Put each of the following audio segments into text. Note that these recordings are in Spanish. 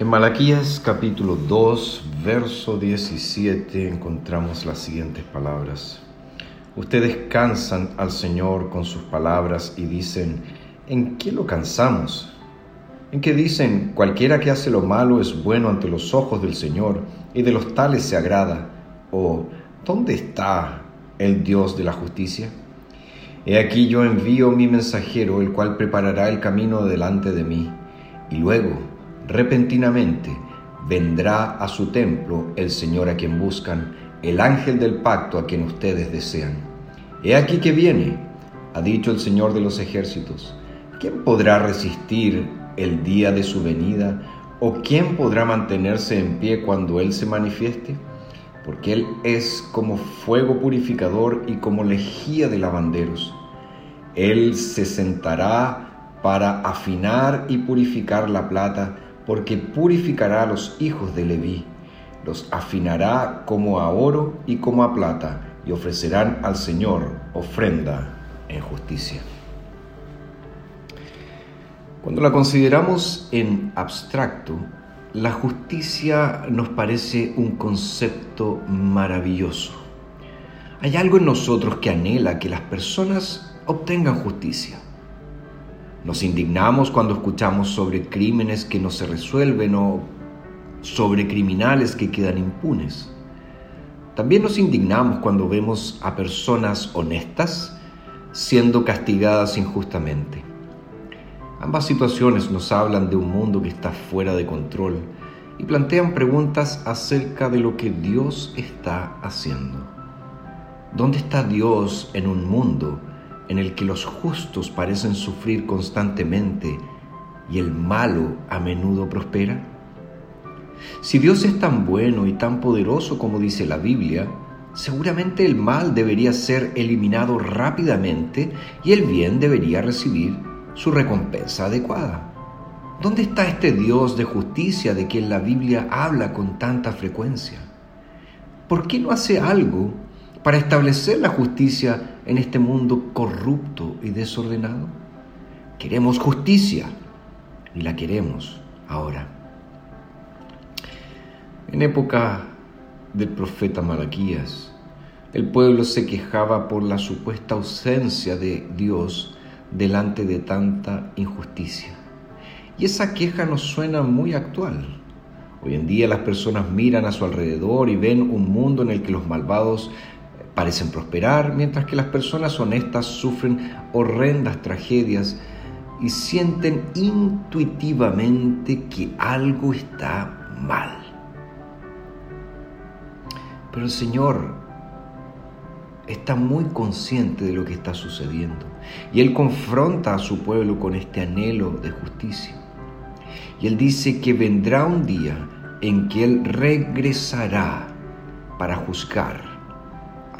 En Malaquías capítulo 2, verso 17 encontramos las siguientes palabras. Ustedes cansan al Señor con sus palabras y dicen, ¿en qué lo cansamos? En que dicen, cualquiera que hace lo malo es bueno ante los ojos del Señor y de los tales se agrada. O, ¿dónde está el Dios de la justicia? He aquí yo envío mi mensajero, el cual preparará el camino delante de mí, y luego repentinamente vendrá a su templo el Señor a quien buscan, el ángel del pacto a quien ustedes desean. He aquí que viene, ha dicho el Señor de los ejércitos. ¿Quién podrá resistir el día de su venida? ¿O quién podrá mantenerse en pie cuando Él se manifieste? Porque Él es como fuego purificador y como lejía de lavanderos. Él se sentará para afinar y purificar la plata porque purificará a los hijos de Leví, los afinará como a oro y como a plata, y ofrecerán al Señor ofrenda en justicia. Cuando la consideramos en abstracto, la justicia nos parece un concepto maravilloso. Hay algo en nosotros que anhela que las personas obtengan justicia. Nos indignamos cuando escuchamos sobre crímenes que no se resuelven o sobre criminales que quedan impunes. También nos indignamos cuando vemos a personas honestas siendo castigadas injustamente. Ambas situaciones nos hablan de un mundo que está fuera de control y plantean preguntas acerca de lo que Dios está haciendo. ¿Dónde está Dios en un mundo en el que los justos parecen sufrir constantemente y el malo a menudo prospera? Si Dios es tan bueno y tan poderoso como dice la Biblia, seguramente el mal debería ser eliminado rápidamente y el bien debería recibir su recompensa adecuada. ¿Dónde está este Dios de justicia de quien la Biblia habla con tanta frecuencia? ¿Por qué no hace algo para establecer la justicia en este mundo corrupto y desordenado? Queremos justicia y la queremos ahora. En época del profeta Malaquías, el pueblo se quejaba por la supuesta ausencia de Dios delante de tanta injusticia. Y esa queja nos suena muy actual. Hoy en día las personas miran a su alrededor y ven un mundo en el que los malvados parecen prosperar, mientras que las personas honestas sufren horrendas tragedias y sienten intuitivamente que algo está mal. Pero el Señor está muy consciente de lo que está sucediendo y Él confronta a su pueblo con este anhelo de justicia. Y Él dice que vendrá un día en que Él regresará para juzgar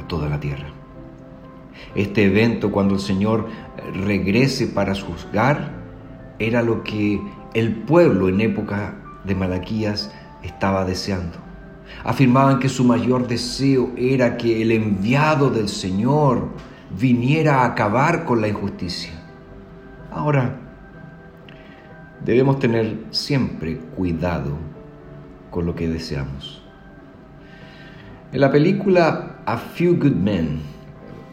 toda la tierra. Este evento, cuando el Señor regrese para juzgar, era lo que el pueblo en época de Malaquías estaba deseando. Afirmaban que su mayor deseo era que el enviado del Señor viniera a acabar con la injusticia. Ahora, debemos tener siempre cuidado con lo que deseamos. En la película A Few Good Men,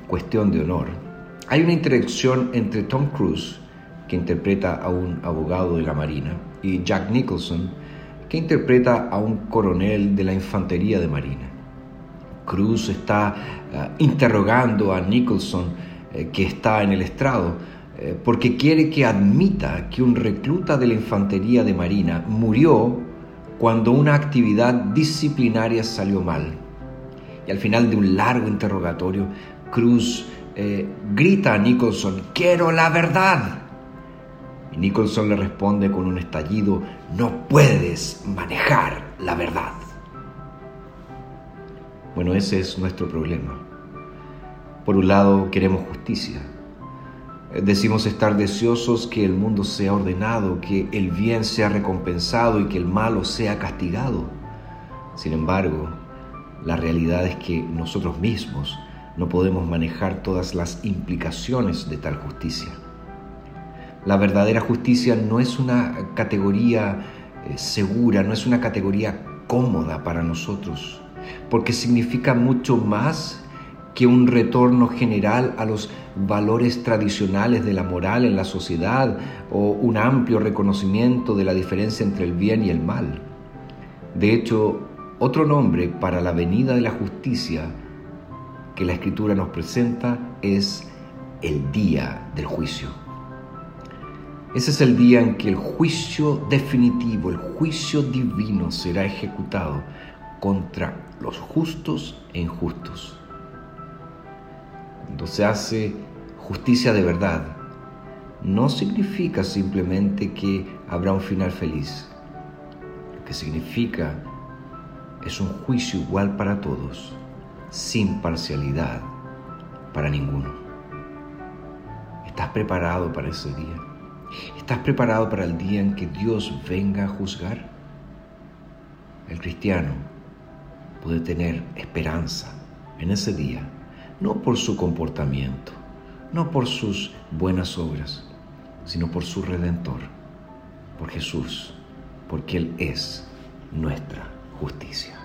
Cuestión de Honor, hay una interacción entre Tom Cruise, que interpreta a un abogado de la Marina, y Jack Nicholson, que interpreta a un coronel de la Infantería de Marina. Cruise está eh, interrogando a Nicholson, eh, que está en el estrado, eh, porque quiere que admita que un recluta de la Infantería de Marina murió cuando una actividad disciplinaria salió mal y al final de un largo interrogatorio, Cruz eh, grita a Nicholson, quiero la verdad. Y Nicholson le responde con un estallido, no puedes manejar la verdad. Bueno, ese es nuestro problema. Por un lado, queremos justicia. Decimos estar deseosos que el mundo sea ordenado, que el bien sea recompensado y que el malo sea castigado. Sin embargo, la realidad es que nosotros mismos no podemos manejar todas las implicaciones de tal justicia. La verdadera justicia no es una categoría eh, segura, no es una categoría cómoda para nosotros, porque significa mucho más que un retorno general a los valores tradicionales de la moral en la sociedad o un amplio reconocimiento de la diferencia entre el bien y el mal. De hecho, otro nombre para la venida de la justicia que la Escritura nos presenta es el día del juicio. Ese es el día en que el juicio definitivo, el juicio divino será ejecutado contra los justos e injustos. Cuando se hace justicia de verdad, no significa simplemente que habrá un final feliz. Lo que significa es un juicio igual para todos, sin parcialidad para ninguno. ¿Estás preparado para ese día? ¿Estás preparado para el día en que Dios venga a juzgar? El cristiano puede tener esperanza en ese día, no por su comportamiento, no por sus buenas obras, sino por su redentor, por Jesús, porque Él es nuestra justicia.